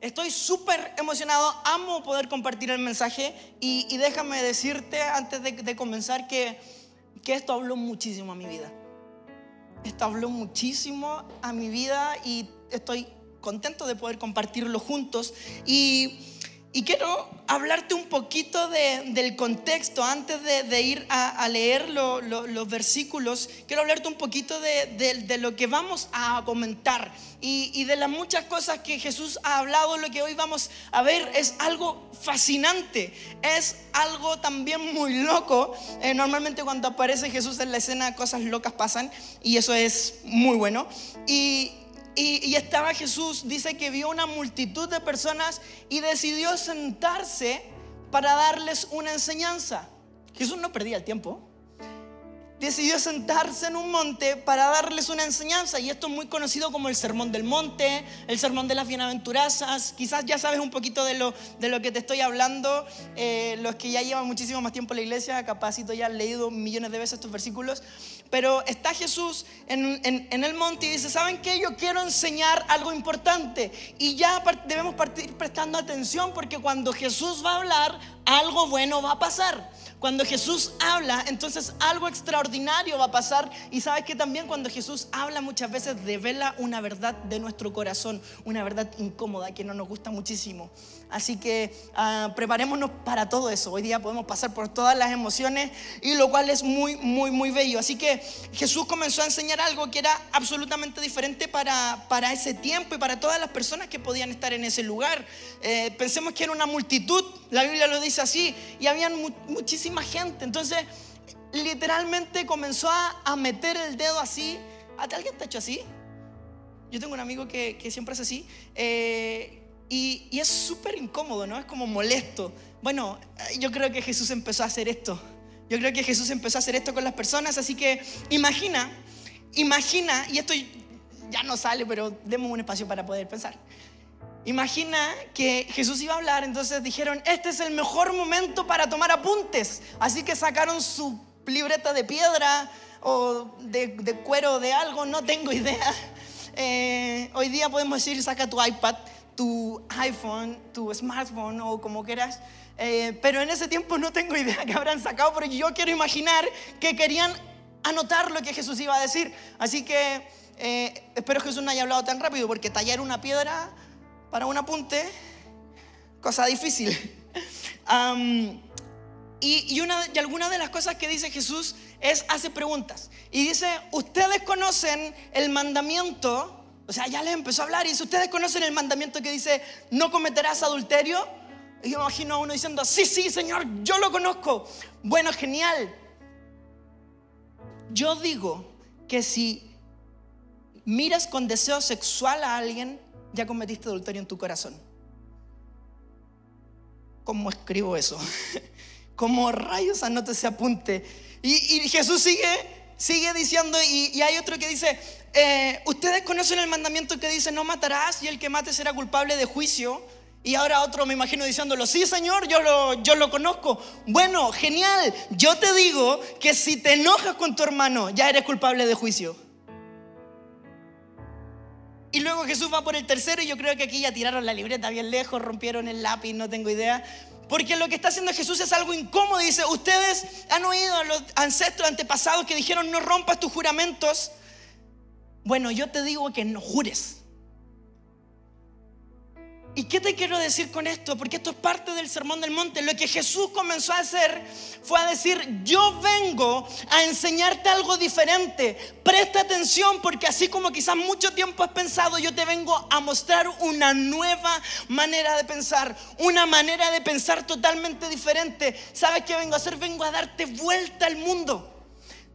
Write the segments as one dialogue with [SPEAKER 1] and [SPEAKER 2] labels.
[SPEAKER 1] Estoy súper emocionado, amo poder compartir el mensaje y, déjame decirte antes de, de comenzar que, que esto habló muchísimo a mi vida. Esto habló muchísimo a mi vida y estoy contento de poder compartirlo juntos. Y, y quiero hablarte un poquito de, del contexto antes de, de ir a, a leer lo- lo- los versículos. Quiero hablarte un poquito de, de- de lo que vamos a comentar y, y de las muchas cosas que Jesús ha hablado. Lo que hoy vamos a ver es algo fascinante, es algo también muy loco. Eh, normalmente cuando aparece Jesús en la escena cosas locas pasan y eso es muy bueno. Y, y, estaba Jesús, dice que vio una multitud de personas y decidió sentarse para darles una enseñanza. Jesús no perdía el tiempo. Decidió sentarse en un monte para darles una enseñanza y esto es muy conocido como el Sermón del Monte, el Sermón de las Bienaventuranzas. Quizás ya sabes un poquito de lo, de lo que te estoy hablando. Eh, los que ya llevan muchísimo más tiempo en la iglesia, capacito ya han leído millones de veces estos versículos. Pero está Jesús en, el monte y dice, ¿saben qué? Yo quiero enseñar algo importante. Y ya debemos partir prestando atención porque cuando Jesús va a hablar, algo bueno va a pasar. Cuando Jesús habla, entonces algo extraordinario va a pasar. Y sabes que también cuando Jesús habla muchas veces revela una verdad de nuestro corazón, una verdad incómoda que no nos gusta muchísimo. Así que ah, preparémonos para todo eso. Hoy día podemos pasar por todas las emociones y lo cual es muy, muy, muy bello. Así que Jesús comenzó a enseñar algo que era absolutamente diferente para, para ese tiempo y para todas las personas que podían estar en ese lugar. Eh, pensemos que era una multitud, la Biblia lo dice así, y habían mu- muchísima gente. Entonces, literalmente comenzó a, a meter el dedo así. ¿Alguien te ha hecho así? Yo tengo un amigo que, que siempre es así. eh, y, es súper incómodo, ¿no? Es como molesto. Bueno, eh, yo creo que Jesús empezó a hacer esto. Yo creo que Jesús empezó a hacer esto con las personas. Así que imagina, imagina, y esto ya no sale, pero demos un espacio para poder pensar. Imagina que Jesús iba a hablar, entonces dijeron, este es el mejor momento para tomar apuntes. Así que sacaron su libreta de piedra o de, de cuero de algo, no tengo idea. Eh, hoy día podemos decir, saca tu iPad, tu iPhone, tu smartphone o como quieras. Eh, pero en ese tiempo no tengo idea que habrán sacado, porque yo quiero imaginar que querían anotar lo que Jesús iba a decir. Así que eh, espero que Jesús no haya hablado tan rápido, porque tallar una piedra para un apunte, cosa difícil. Am, y, y una, y alguna de las cosas que dice Jesús es, hace preguntas. Y dice, ustedes conocen el mandamiento, o sea, ya les empezó a hablar y dice, ustedes conocen el mandamiento que dice, no cometerás adulterio. Y yo imagino a uno diciendo, sí, sí, Señor, yo lo conozco. Bueno, genial. Yo digo que si miras con deseo sexual a alguien, ya cometiste adulterio en tu corazón. ¿Cómo escribo eso? ¿Cómo rayos anoto ese apunte? Y Jesús sigue, sigue diciendo, y, hay otro que dice, eh, ustedes conocen el mandamiento que dice, no matarás y el que mate será culpable de juicio. Y ahora otro me imagino diciéndolo, sí Señor, yo lo, yo lo conozco. Bueno, genial. Yo te digo que si te enojas con tu hermano, ya eres culpable de juicio. Y luego Jesús va por el tercero y yo creo que aquí ya tiraron la libreta bien lejos, rompieron el lápiz, no tengo idea. Porque lo que está haciendo Jesús es algo incómodo. Dice, ustedes han oído a los ancestros antepasados que dijeron, no rompas tus juramentos. Bueno, yo te digo que no jures. ¿Y qué te quiero decir con esto? Porque esto es parte del Sermón del Monte. Lo que Jesús comenzó a hacer fue a decir, yo vengo a enseñarte algo diferente. Presta atención porque así como quizás mucho tiempo has pensado, yo te vengo a mostrar una nueva manera de pensar. Una manera de pensar totalmente diferente. ¿Sabes qué vengo a hacer? Vengo a darte vuelta al mundo.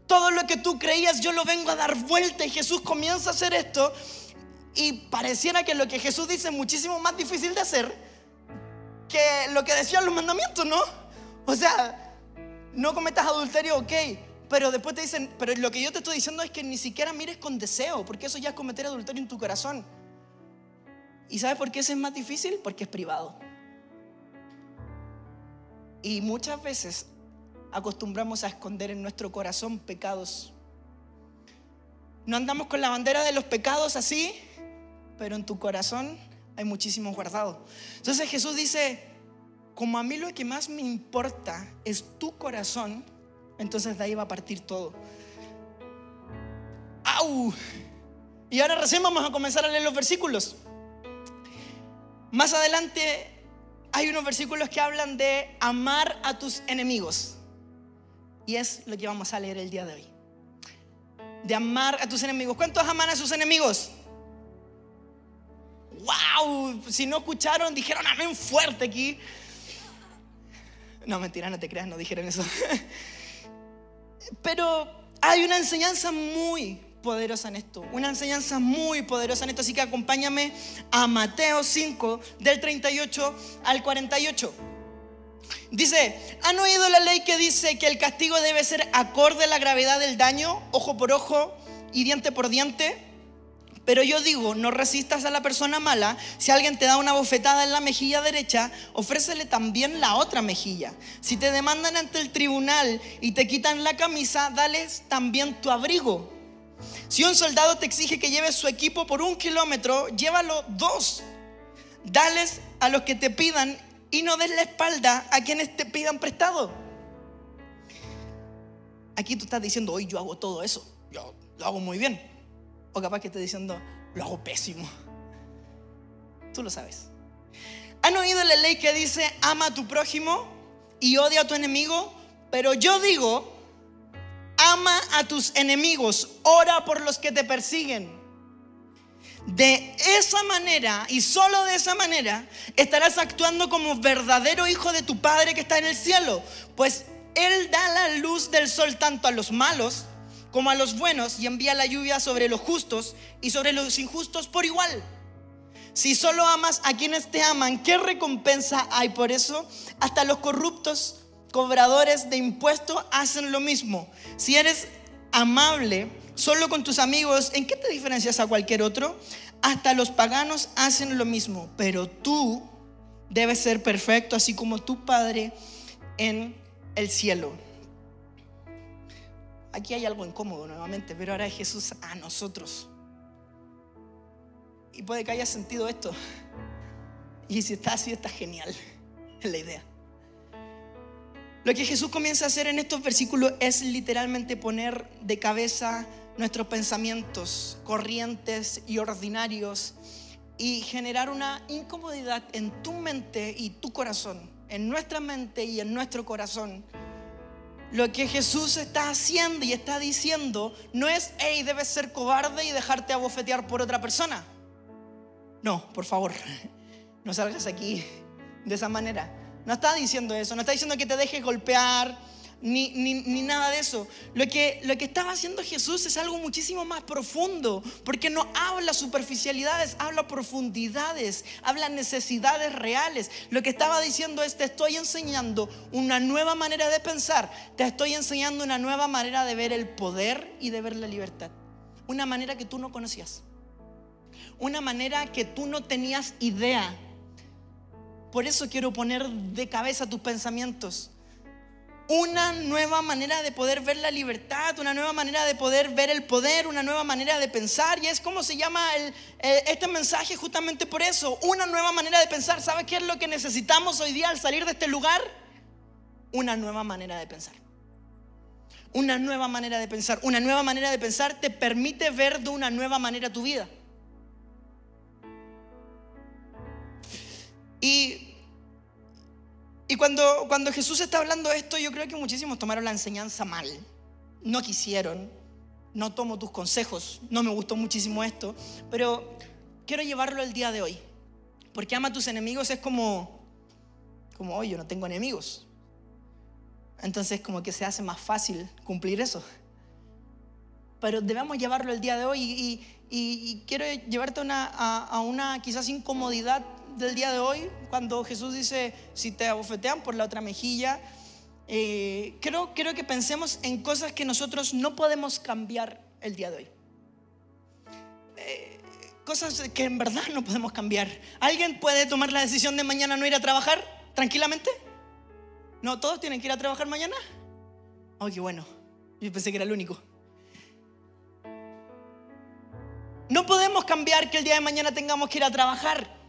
[SPEAKER 1] Todo lo que tú creías, yo lo vengo a dar vuelta. Y Jesús comienza a hacer esto. Y pareciera que lo que Jesús dice es muchísimo más difícil de hacer que lo que decían los mandamientos, ¿no? O sea, no cometas adulterio, ok. Pero después te dicen, pero lo que yo te estoy diciendo es que ni siquiera mires con deseo, porque eso ya es cometer adulterio en tu corazón. ¿Y sabes por qué ese es más difícil? Porque es privado. Y muchas veces acostumbramos a esconder en nuestro corazón pecados. No andamos con la bandera de los pecados así, pero en tu corazón hay muchísimos guardados. Entonces Jesús dice, como a mí lo que más me importa es tu corazón, entonces de ahí va a partir todo. ¡Au! Y ahora recién vamos a comenzar a leer los versículos. Más adelante hay unos versículos que hablan de amar a tus enemigos. Y es lo que vamos a leer el día de hoy. De amar a tus enemigos. ¿Cuántos aman a sus enemigos? ¡Wow! Si no escucharon, dijeron amén fuerte aquí. No, mentira, no te creas, no dijeron eso. Pero hay una enseñanza muy poderosa en esto, una enseñanza muy poderosa en esto, así que acompáñame a Mateo 5 del 38 al 48. Dice, ¿han oído la ley que dice que el castigo debe ser acorde a la gravedad del daño, ojo por ojo y diente por diente? Pero yo digo, no resistas a la persona mala. Si alguien te da una bofetada en la mejilla derecha, ofrécele también la otra mejilla. Si te demandan ante el tribunal y te quitan la camisa, dales también tu abrigo. Si un soldado te exige que lleves su equipo por un kilómetro, llévalo dos. Dales a los que te pidan y no des la espalda a quienes te pidan prestado. Aquí tú estás diciendo, hoy yo hago todo eso. Yo lo hago muy bien. O capaz que esté diciendo, lo hago pésimo. Tú lo sabes. ¿Han oído la ley que dice, ama a tu prójimo y odia a tu enemigo? Pero yo digo, ama a tus enemigos, ora por los que te persiguen. De esa manera y solo de esa manera estarás actuando como verdadero hijo de tu Padre que está en el cielo, pues Él da la luz del sol tanto a los malos como a los buenos y envía la lluvia sobre los justos y sobre los injustos por igual. Si solo amas a quienes te aman, ¿qué recompensa hay por eso? Hasta los corruptos cobradores de impuestos hacen lo mismo. Si eres amable solo con tus amigos, ¿en qué te diferencias a cualquier otro? Hasta los paganos hacen lo mismo, pero tú debes ser perfecto, así como tu Padre en el cielo. Aquí hay algo incómodo nuevamente, pero ahora es Jesús a nosotros. Y puede que haya sentido esto. Y si está así, está genial. Es la idea. Lo que Jesús comienza a hacer en estos versículos es literalmente poner de cabeza nuestros pensamientos corrientes y ordinarios y generar una incomodidad en tu mente y tu corazón, en nuestra mente y en nuestro corazón lo que Jesús está haciendo y está diciendo no es, hey, debes ser cobarde y dejarte abofetear por otra persona. No, por favor, no salgas aquí de esa manera. No está diciendo eso, no está diciendo que te dejes golpear, ni, nada de eso. Lo que, lo que estaba haciendo Jesús es algo muchísimo más profundo, porque no habla superficialidades, habla profundidades, habla necesidades reales. Lo que estaba diciendo es, te estoy enseñando una nueva manera de pensar, te estoy enseñando una nueva manera de ver el poder y de ver la libertad. Una manera que tú no conocías. Una manera que tú no tenías idea. Por eso quiero poner de cabeza tus pensamientos una nueva manera de poder ver la libertad, una nueva manera de poder ver el poder, una nueva manera de pensar. Y es como se llama este mensaje justamente por eso, una nueva manera de pensar. ¿Sabes qué es lo que necesitamos hoy día al salir de este lugar? Una nueva manera de pensar. Una nueva manera de pensar. Una nueva manera de pensar te permite ver de una nueva manera tu vida. Y y cuando, cuando Jesús está hablando esto, yo creo que muchísimos tomaron la enseñanza mal. No quisieron, no tomo tus consejos, no me gustó muchísimo esto, pero quiero llevarlo el día de hoy. Porque ama a tus enemigos es como, como, oye, yo no tengo enemigos. Entonces como que se hace más fácil cumplir eso. Pero debemos llevarlo el día de hoy y, quiero llevarte a, a una quizás incomodidad del día de hoy, cuando Jesús dice, si te abofetean por la otra mejilla, eh, creo, creo que pensemos en cosas que nosotros no podemos cambiar el día de hoy. Eh, cosas que en verdad no podemos cambiar. ¿Alguien puede tomar la decisión de mañana no ir a trabajar tranquilamente? ¿No todos tienen que ir a trabajar mañana? Oh, qué bueno. Yo pensé que era el único. No podemos cambiar que el día de mañana tengamos que ir a trabajar.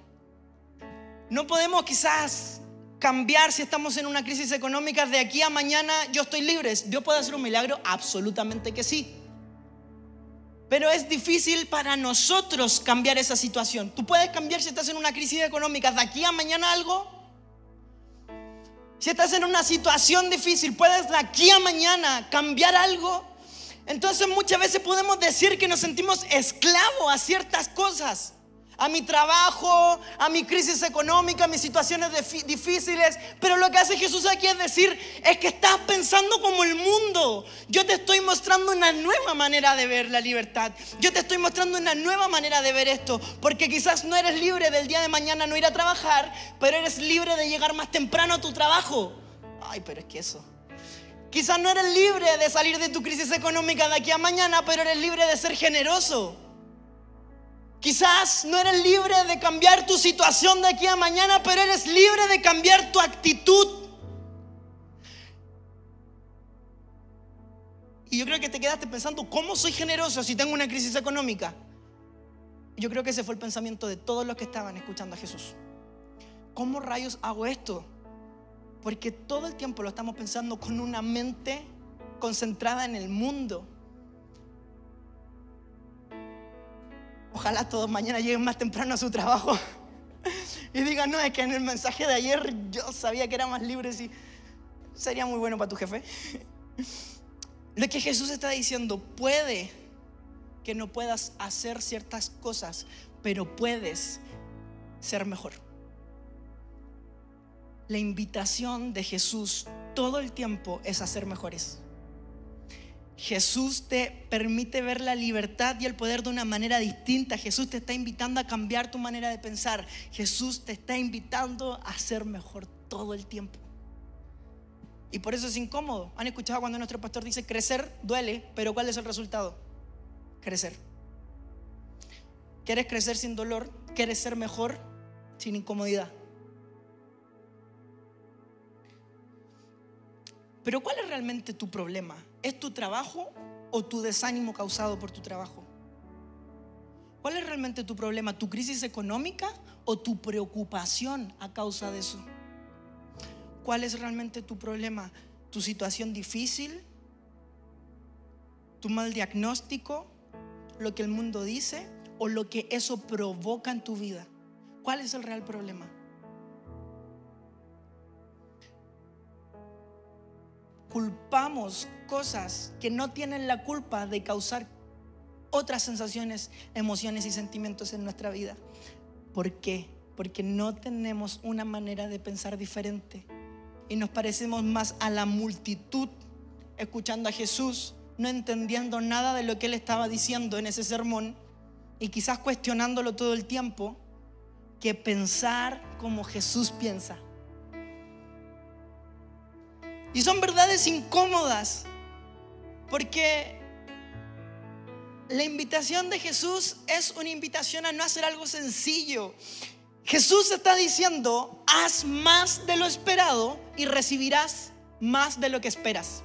[SPEAKER 1] No podemos quizás cambiar si estamos en una crisis económica de aquí a mañana yo estoy libre. ¿Dios puede hacer un milagro? Absolutamente que sí. Pero es difícil para nosotros cambiar esa situación. ¿Tú puedes cambiar si estás en una crisis económica de aquí a mañana algo? Si estás en una situación difícil, ¿puedes de aquí a mañana cambiar algo? Entonces muchas veces podemos decir que nos sentimos esclavos a ciertas cosas a mi trabajo, a mi crisis económica, a mis situaciones difíciles. Pero lo que hace Jesús aquí es decir, es que estás pensando como el mundo. Yo te estoy mostrando una nueva manera de ver la libertad. Yo te estoy mostrando una nueva manera de ver esto. Porque quizás no eres libre del día de mañana no ir a trabajar, pero eres libre de llegar más temprano a tu trabajo. Ay, pero es que eso. Quizás no eres libre de salir de tu crisis económica de aquí a mañana, pero eres libre de ser generoso. Quizás no eres libre de cambiar tu situación de aquí a mañana, pero eres libre de cambiar tu actitud. Y yo creo que te quedaste pensando, ¿cómo soy generoso si tengo una crisis económica? Yo creo que ese fue el pensamiento de todos los que estaban escuchando a Jesús. ¿Cómo rayos hago esto? Porque todo el tiempo lo estamos pensando con una mente concentrada en el mundo. Ojalá todos mañana lleguen más temprano a su trabajo y digan, no, es que en el mensaje de ayer yo sabía que era más libre, y sería muy bueno para tu jefe. Lo que Jesús está diciendo, puede que no puedas hacer ciertas cosas, pero puedes ser mejor. La invitación de Jesús todo el tiempo es a ser mejores. Jesús te permite ver la libertad y el poder de una manera distinta. Jesús te está invitando a cambiar tu manera de pensar. Jesús te está invitando a ser mejor todo el tiempo. Y por eso es incómodo. ¿Han escuchado cuando nuestro pastor dice crecer duele, pero cuál es el resultado? Crecer. ¿Quieres crecer sin dolor? ¿Quieres ser mejor sin incomodidad? Pero ¿cuál es realmente tu problema? ¿Es tu trabajo o tu desánimo causado por tu trabajo? ¿Cuál es realmente tu problema? ¿Tu crisis económica o tu preocupación a causa de eso? ¿Cuál es realmente tu problema? ¿Tu situación difícil? ¿Tu mal diagnóstico? ¿Lo que el mundo dice? ¿O lo que eso provoca en tu vida? ¿Cuál es el real problema? Culpamos cosas que no tienen la culpa de causar otras sensaciones, emociones y sentimientos en nuestra vida. ¿Por qué? Porque no tenemos una manera de pensar diferente y nos parecemos más a la multitud escuchando a Jesús, no entendiendo nada de lo que él estaba diciendo en ese sermón y quizás cuestionándolo todo el tiempo, que pensar como Jesús piensa. Y son verdades incómodas, porque la invitación de Jesús es una invitación a no hacer algo sencillo. Jesús está diciendo, haz más de lo esperado y recibirás más de lo que esperas.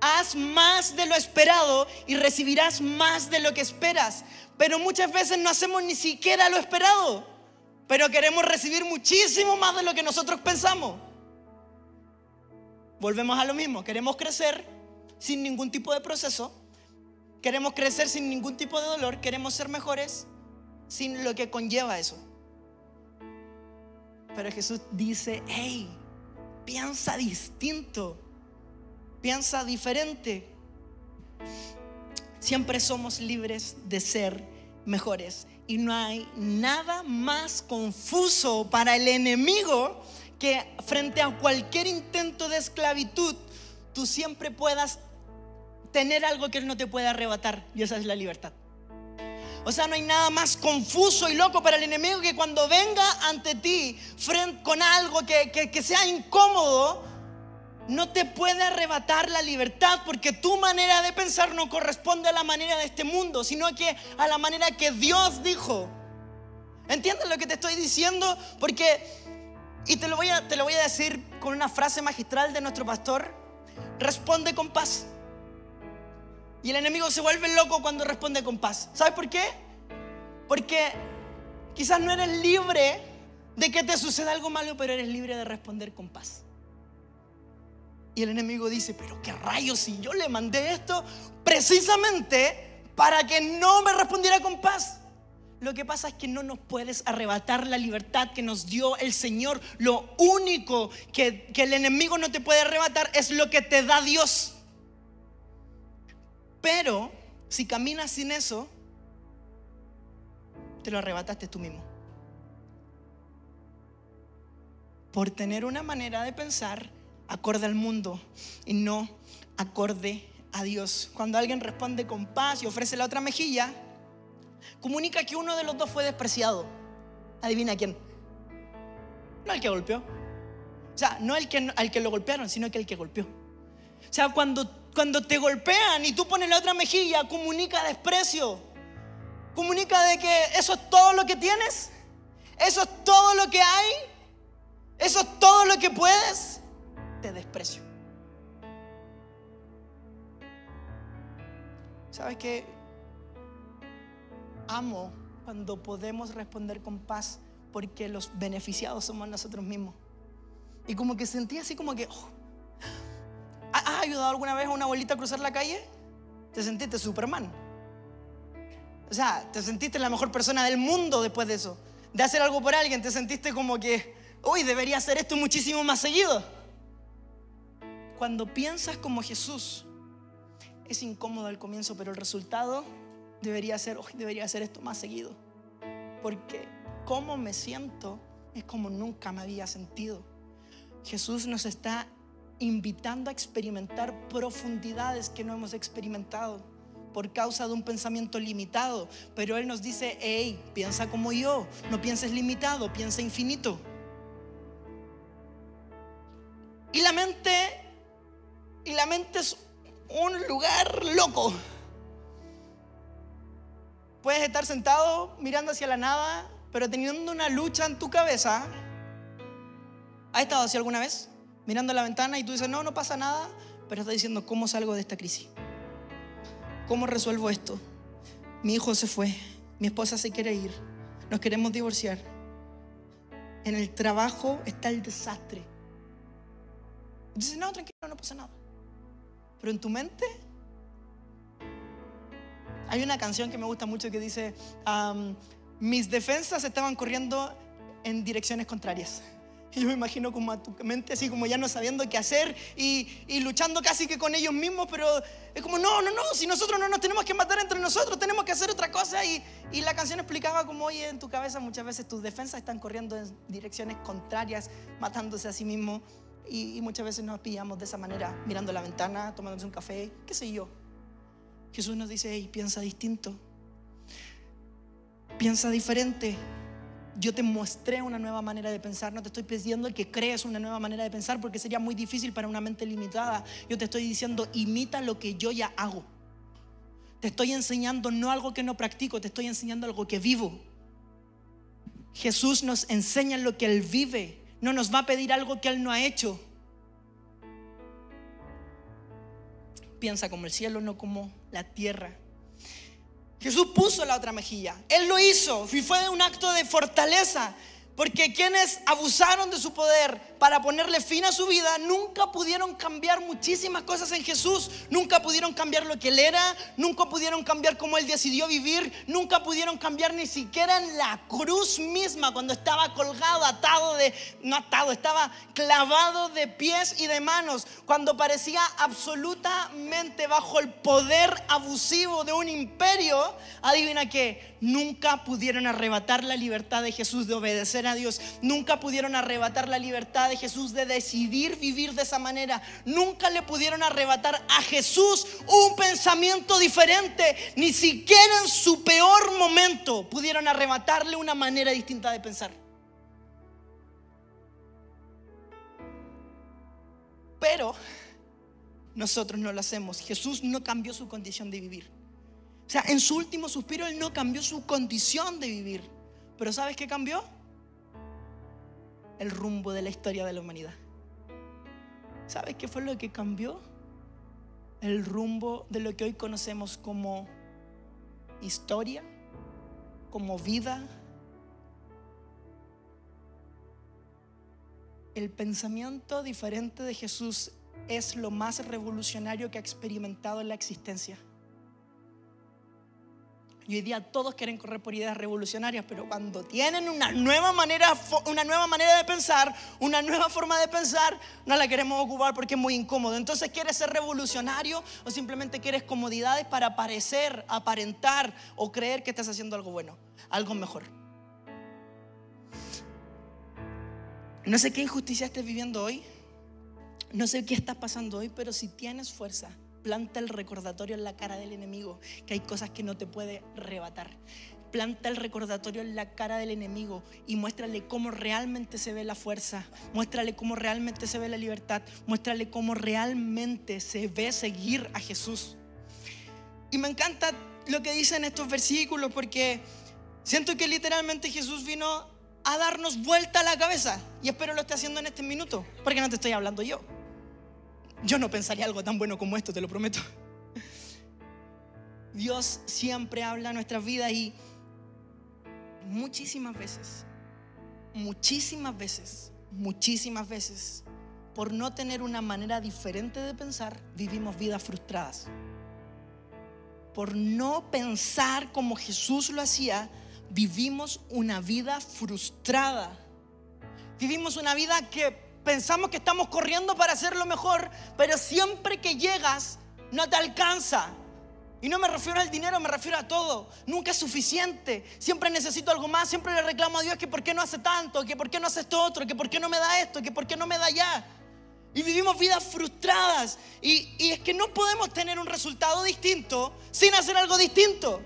[SPEAKER 1] Haz más de lo esperado y recibirás más de lo que esperas. Pero muchas veces no hacemos ni siquiera lo esperado, pero queremos recibir muchísimo más de lo que nosotros pensamos. Volvemos a lo mismo, queremos crecer sin ningún tipo de proceso, queremos crecer sin ningún tipo de dolor, queremos ser mejores sin lo que conlleva eso. Pero Jesús dice, hey, piensa distinto, piensa diferente. Siempre somos libres de ser mejores. Y no hay nada más confuso para el enemigo frente a cualquier intento de esclavitud, tú siempre puedas tener algo que Él no te pueda arrebatar. Y esa es la libertad. O sea, no hay nada más confuso y loco para el enemigo que cuando venga ante ti con algo que, que sea incómodo, no te puede arrebatar la libertad porque tu manera de pensar no corresponde a la manera de este mundo, sino que a la manera que Dios dijo. ¿Entiendes lo que te estoy diciendo? Porque y te lo, voy a, te lo voy a decir con una frase magistral de nuestro pastor. Responde con paz. Y el enemigo se vuelve loco cuando responde con paz. ¿Sabes por qué? Porque quizás no eres libre de que te suceda algo malo, pero eres libre de responder con paz. Y el enemigo dice, pero qué rayos si yo le mandé esto precisamente para que no me respondiera con paz. Lo que pasa es que no nos puedes arrebatar la libertad que nos dio el Señor. Lo único que, el enemigo no te puede arrebatar es lo que te da Dios. Pero si caminas sin eso, te lo arrebataste tú mismo. Por tener una manera de pensar acorde al mundo y no acorde a Dios. Cuando alguien responde con paz y ofrece la otra mejilla, comunica que uno de los dos fue despreciado. Adivina quién. No el que golpeó. O sea, no el que, al que lo golpearon, sino que el que golpeó. O sea, cuando, cuando te golpean y tú pones la otra mejilla, comunica desprecio. Comunica de que eso es todo lo que tienes. Eso es todo lo que hay. Eso es todo lo que puedes. Te desprecio. ¿Sabes qué? Amo cuando podemos responder con paz porque los beneficiados somos nosotros mismos. Y como que sentí así como que... Oh, ¿Has ayudado alguna vez a una abuelita a cruzar la calle? Te sentiste Superman. O sea, te sentiste la mejor persona del mundo después de eso. De hacer algo por alguien, te sentiste como que, uy, debería hacer esto muchísimo más seguido. Cuando piensas como Jesús, es incómodo al comienzo, pero el resultado debería hoy debería hacer esto más seguido. Porque cómo me siento es como nunca me había sentido. Jesús nos está invitando a experimentar profundidades que no hemos experimentado por causa de un pensamiento limitado. Pero Él nos dice, hey, piensa como yo, no pienses limitado, piensa infinito. Y la mente, y la mente es un lugar loco. Puedes estar sentado mirando hacia la nada, pero teniendo una lucha en tu cabeza. ¿Has estado así alguna vez? Mirando la ventana y tú dices, no, no pasa nada, pero estás diciendo, ¿cómo salgo de esta crisis? ¿Cómo resuelvo esto? Mi hijo se fue, mi esposa se quiere ir, nos queremos divorciar. En el trabajo está el desastre. Dices, no, tranquilo, no pasa nada. Pero en tu mente hay una canción que me gusta mucho que dice, mis defensas estaban corriendo en direcciones contrarias. Y yo me imagino como a tu mente así como ya no sabiendo qué hacer y, y, luchando casi que con ellos mismos, pero es como, no, no, no, si nosotros no nos tenemos que matar entre nosotros, tenemos que hacer otra cosa. Y, y la canción explicaba como, oye, en tu cabeza muchas veces tus defensas están corriendo en direcciones contrarias, matándose a sí mismos. Y, y muchas veces nos pillamos de esa manera, mirando la ventana, tomándose un café, qué sé yo. Jesús nos dice, hey, piensa distinto. Piensa diferente. Yo te mostré una nueva manera de pensar, no te estoy pidiendo que crees una nueva manera de pensar porque sería muy difícil para una mente limitada. Yo te estoy diciendo, imita lo que yo ya hago. Te estoy enseñando no algo que no practico, te estoy enseñando algo que vivo. Jesús nos enseña lo que Él vive, no nos va a pedir algo que Él no ha hecho. Piensa como el cielo, no como la tierra. Jesús puso la otra mejilla. Él lo hizo y fue un acto de fortaleza. Porque quienes abusaron de su poder para ponerle fin a su vida, nunca pudieron cambiar muchísimas cosas en Jesús. Nunca pudieron cambiar lo que Él era, nunca pudieron cambiar cómo Él decidió vivir, nunca pudieron cambiar ni siquiera en la cruz misma, cuando estaba colgado, atado de, no atado, estaba clavado de pies y de manos, cuando parecía absolutamente bajo el poder abusivo de un imperio. Adivina que nunca pudieron arrebatar la libertad de Jesús de obedecer a Dios. Nunca pudieron arrebatar la libertad de Jesús de decidir vivir de esa manera. Nunca le pudieron arrebatar a Jesús un pensamiento diferente. Ni siquiera en su peor momento pudieron arrebatarle una manera distinta de pensar. Pero nosotros no lo hacemos. Jesús no cambió su condición de vivir. O sea, en su último suspiro Él no cambió su condición de vivir. Pero ¿sabes qué cambió? El rumbo de la historia de la humanidad. ¿Sabes qué fue lo que cambió? El rumbo de lo que hoy conocemos como historia, como vida. el pensamiento diferente de Jesús es lo más revolucionario que ha experimentado en la existencia. Y hoy día todos quieren correr por ideas revolucionarias, pero cuando tienen una nueva manera, una nueva manera de pensar, una nueva forma de pensar, no la queremos ocupar porque es muy incómodo. Entonces, ¿quieres ser revolucionario o simplemente quieres comodidades para parecer, aparentar o creer que estás haciendo algo bueno, algo mejor? No sé qué injusticia estés viviendo hoy, no sé qué estás pasando hoy, pero si tienes fuerza, planta el recordatorio en la cara del enemigo, que hay cosas que no te puede rebatar. Planta el recordatorio en la cara del enemigo y muéstrale cómo realmente se ve la fuerza, muéstrale cómo realmente se ve la libertad, muéstrale cómo realmente se ve seguir a Jesús. Y me encanta lo que dicen estos versículos porque siento que literalmente Jesús vino a darnos vuelta a la cabeza y espero lo esté haciendo en este minuto, porque no te estoy hablando yo. Yo no pensaría algo tan bueno como esto, te lo prometo. Dios siempre habla a nuestras vidas y muchísimas veces, muchísimas veces, muchísimas veces, por no tener una manera diferente de pensar, vivimos vidas frustradas. Por no pensar como Jesús lo hacía, vivimos una vida frustrada. Vivimos una vida que pensamos que estamos corriendo para hacerlo mejor, pero siempre que llegas no te alcanza. Y no me refiero al dinero, me refiero a todo. Nunca es suficiente. Siempre necesito algo más. Siempre le reclamo a Dios que por qué no hace tanto, que por qué no hace esto otro, que por qué no me da esto, que por qué no me da ya. Y vivimos vidas frustradas. Y, y es que no podemos tener un resultado distinto sin hacer algo distinto.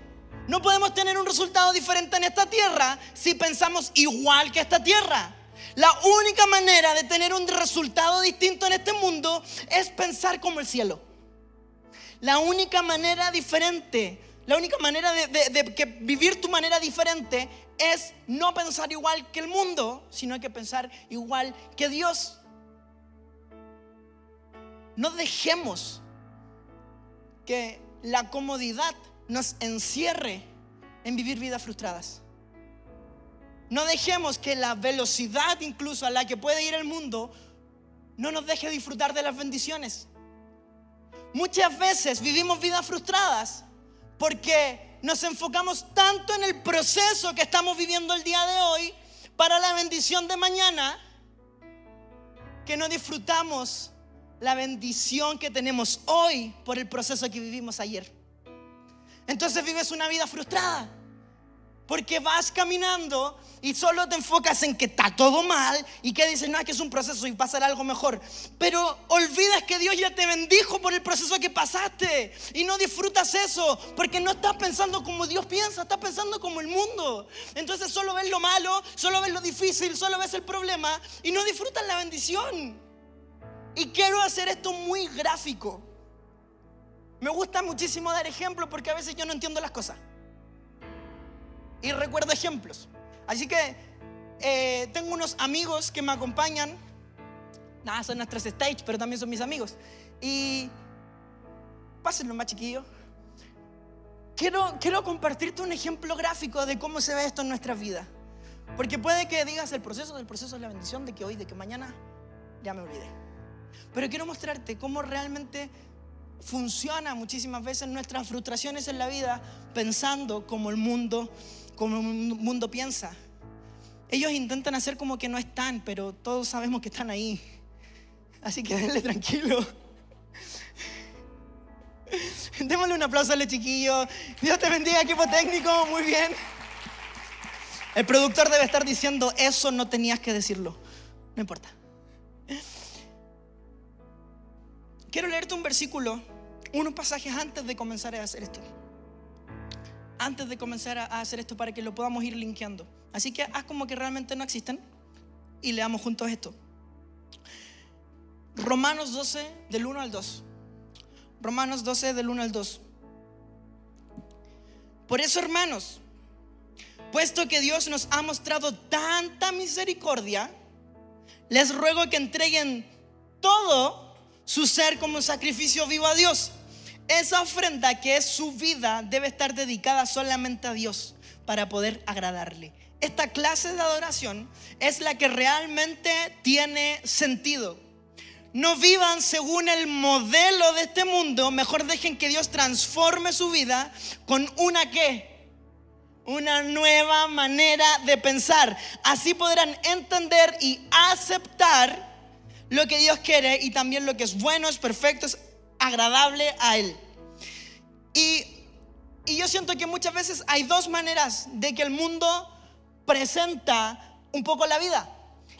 [SPEAKER 1] No podemos tener un resultado diferente en esta tierra si pensamos igual que esta tierra. La única manera de tener un resultado distinto en este mundo es pensar como el cielo. La única manera diferente, la única manera de, que vivir tu manera diferente es no pensar igual que el mundo, sino que pensar igual que Dios. No dejemos que la comodidad nos encierre en vivir vidas frustradas. No dejemos que la velocidad incluso a la que puede ir el mundo no nos deje disfrutar de las bendiciones. Muchas veces vivimos vidas frustradas porque nos enfocamos tanto en el proceso que estamos viviendo el día de hoy para la bendición de mañana que no disfrutamos la bendición que tenemos hoy por el proceso que vivimos ayer. Entonces vives una vida frustrada. Porque vas caminando y solo te enfocas en que está todo mal y que dices, no, es que es un proceso y pasará algo mejor. Pero olvidas que Dios ya te bendijo por el proceso que pasaste y no disfrutas eso porque no estás pensando como Dios piensa, estás pensando como el mundo. Entonces solo ves lo malo, solo ves lo difícil, solo ves el problema y no disfrutas la bendición. Y quiero hacer esto muy gráfico. Me gusta muchísimo dar ejemplos porque a veces yo no entiendo las cosas y recuerdo ejemplos. Así que eh, tengo unos amigos que me acompañan. Nada, son nuestros stage, pero también son mis amigos. Y pásenlo más chiquillo. Quiero, quiero compartirte un ejemplo gráfico de cómo se ve esto en nuestra vida. Porque puede que digas el proceso, del proceso de la bendición, de que hoy, de que mañana, ya me olvidé. Pero quiero mostrarte cómo realmente funciona muchísimas veces nuestras frustraciones en la vida pensando como el mundo como el mundo piensa. Ellos intentan hacer como que no están, pero todos sabemos que están ahí. Así que denle tranquilo. Démosle un aplauso al chiquillo. Dios te bendiga, equipo técnico. Muy bien. El productor debe estar diciendo, eso no tenías que decirlo. No importa. Quiero leerte un versículo, unos pasajes antes de comenzar a hacer esto antes de comenzar a hacer esto para que lo podamos ir linkeando. Así que haz como que realmente no existen y leamos juntos esto. Romanos 12 del 1 al 2. Romanos 12 del 1 al 2. Por eso, hermanos, puesto que Dios nos ha mostrado tanta misericordia, les ruego que entreguen todo su ser como sacrificio vivo a Dios esa ofrenda que es su vida debe estar dedicada solamente a Dios para poder agradarle. esta clase de adoración es la que realmente tiene sentido. No vivan según el modelo de este mundo, mejor dejen que Dios transforme su vida con una qué? Una nueva manera de pensar. Así podrán entender y aceptar lo que Dios quiere y también lo que es bueno, es perfecto, es agradable a Él. Y, y yo siento que muchas veces hay dos maneras de que el mundo presenta un poco la vida.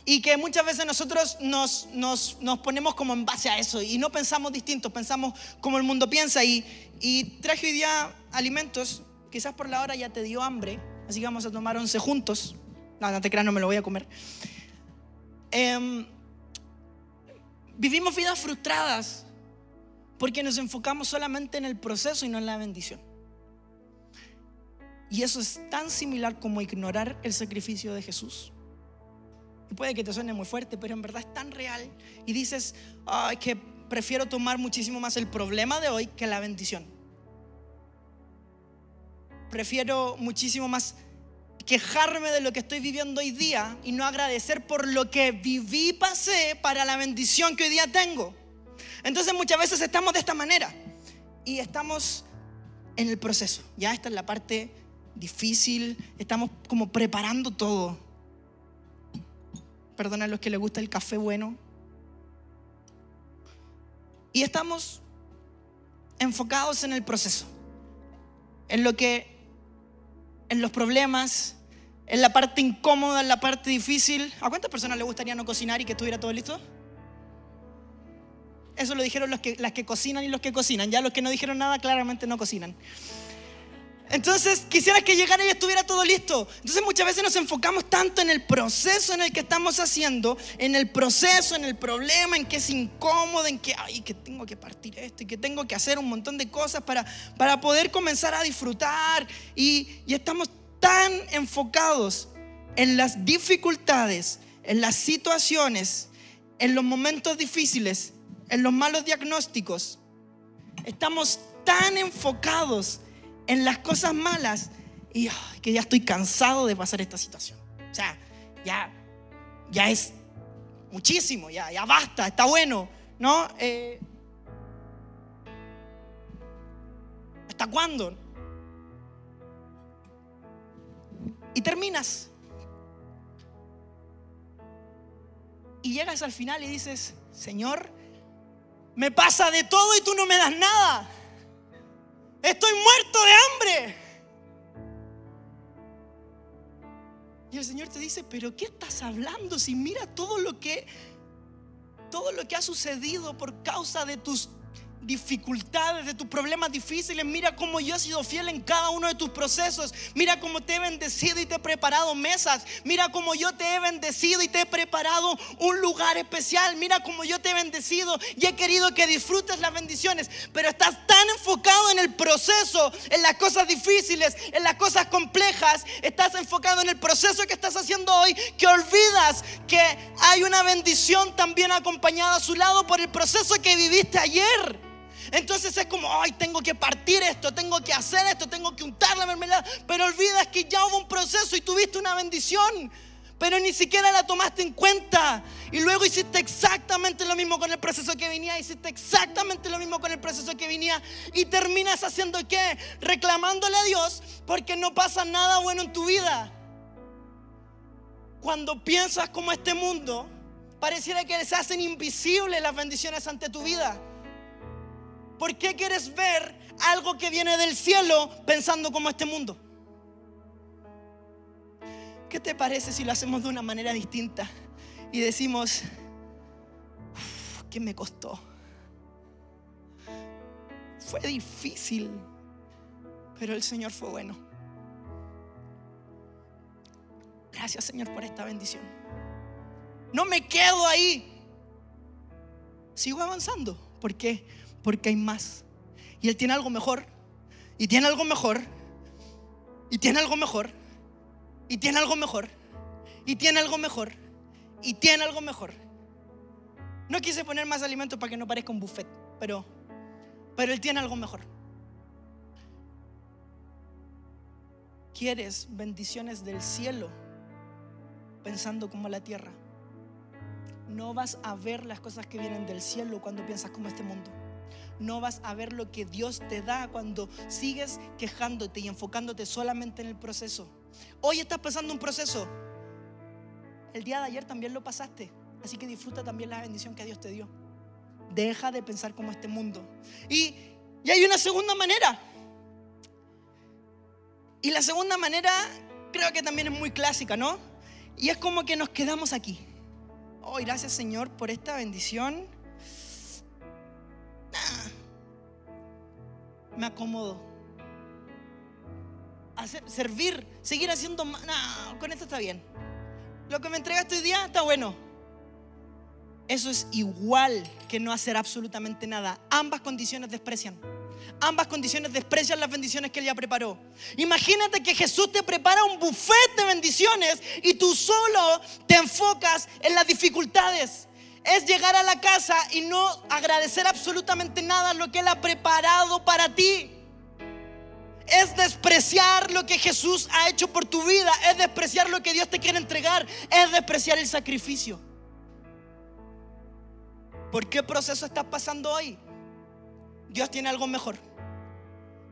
[SPEAKER 1] Y que muchas veces nosotros nos, nos, ponemos como en base a eso y no pensamos distinto, pensamos como el mundo piensa. Y, y traje hoy día alimentos, quizás por la hora ya te dio hambre, así que vamos a tomar once juntos. No, no te creas, no me lo voy a comer. Em, vivimos vidas frustradas porque nos enfocamos solamente en el proceso y no en la bendición. Y eso es tan similar como ignorar el sacrificio de Jesús. Y puede que te suene muy fuerte, pero en verdad es tan real. Y dices, ay, que prefiero tomar muchísimo más el problema de hoy que la bendición. Prefiero muchísimo más quejarme de lo que estoy viviendo hoy día y no agradecer por lo que viví pasé para la bendición que hoy día tengo. Entonces muchas veces estamos de esta manera y estamos en el proceso. Ya esta es la parte difícil, estamos como preparando todo. Perdona a los que les gusta el café bueno. Y estamos enfocados en el proceso, en lo que, en los problemas, en la parte incómoda, en la parte difícil. ¿A cuántas personas les gustaría no cocinar y que estuviera todo listo? Eso lo dijeron los que, las que cocinan y los que cocinan. Ya los que no dijeron nada claramente no cocinan. Entonces quisiera que llegara y estuviera todo listo. Entonces muchas veces nos enfocamos tanto en el proceso en el que estamos haciendo, en el proceso, en el problema, en que es incómodo, en que, ay, que tengo que partir esto y que tengo que hacer un montón de cosas para, para poder comenzar a disfrutar. Y, y estamos tan enfocados en las dificultades, en las situaciones, en los momentos difíciles, en los malos diagnósticos. Estamos tan enfocados en las cosas malas y que ya estoy cansado de pasar esta situación. O sea, ya, ya es muchísimo, ya, ya basta, está bueno, ¿no? Eh, ¿Hasta cuándo? Y terminas. Y llegas al final y dices, Señor, me pasa de todo y tú no me das nada. Estoy muerto de hambre. Y el Señor te dice, pero ¿qué estás hablando? Si mira todo lo que todo lo que ha sucedido por causa de tus dificultades, de tus problemas difíciles. Mira cómo yo he sido fiel en cada uno de tus procesos. Mira cómo te he bendecido y te he preparado mesas. Mira cómo yo te he bendecido y te he preparado un lugar especial. Mira cómo yo te he bendecido y he querido que disfrutes las bendiciones. Pero estás tan enfocado en el proceso, en las cosas difíciles, en las cosas complejas. Estás enfocado en el proceso que estás haciendo hoy que olvidas que hay una bendición también acompañada a su lado por el proceso que viviste ayer. Entonces es como, ay, tengo que partir esto, tengo que hacer esto, tengo que untar la mermelada. Pero olvidas que ya hubo un proceso y tuviste una bendición. Pero ni siquiera la tomaste en cuenta. Y luego hiciste exactamente lo mismo con el proceso que venía. Hiciste exactamente lo mismo con el proceso que venía. Y terminas haciendo qué? Reclamándole a Dios porque no pasa nada bueno en tu vida. Cuando piensas como este mundo, pareciera que se hacen invisibles las bendiciones ante tu vida. ¿Por qué quieres ver algo que viene del cielo pensando como este mundo? ¿Qué te parece si lo hacemos de una manera distinta y decimos, ¿qué me costó? Fue difícil, pero el Señor fue bueno. Gracias Señor por esta bendición. No me quedo ahí. Sigo avanzando. ¿Por qué? Porque hay más. Y Él tiene algo mejor. Y tiene algo mejor. Y tiene algo mejor. Y tiene algo mejor. Y tiene algo mejor. Y tiene algo mejor. No quise poner más alimento para que no parezca un buffet, pero, pero Él tiene algo mejor. ¿Quieres bendiciones del cielo pensando como la tierra. No vas a ver las cosas que vienen del cielo cuando piensas como este mundo. No vas a ver lo que Dios te da cuando sigues quejándote y enfocándote solamente en el proceso. Hoy estás pasando un proceso. El día de ayer también lo pasaste. Así que disfruta también la bendición que Dios te dio. Deja de pensar como este mundo. Y, y hay una segunda manera. Y la segunda manera creo que también es muy clásica, ¿no? Y es como que nos quedamos aquí. Oh, gracias Señor por esta bendición. Me acomodo. Hacer, servir, seguir haciendo más. con esto está bien. Lo que me entregaste hoy día está bueno. Eso es igual que no hacer absolutamente nada. Ambas condiciones desprecian. Ambas condiciones desprecian las bendiciones que Él ya preparó. Imagínate que Jesús te prepara un buffet de bendiciones y tú solo te enfocas en las dificultades. Es llegar a la casa y no agradecer absolutamente nada lo que Él ha preparado para ti. Es despreciar lo que Jesús ha hecho por tu vida. Es despreciar lo que Dios te quiere entregar. Es despreciar el sacrificio. ¿Por qué proceso estás pasando hoy? Dios tiene algo mejor.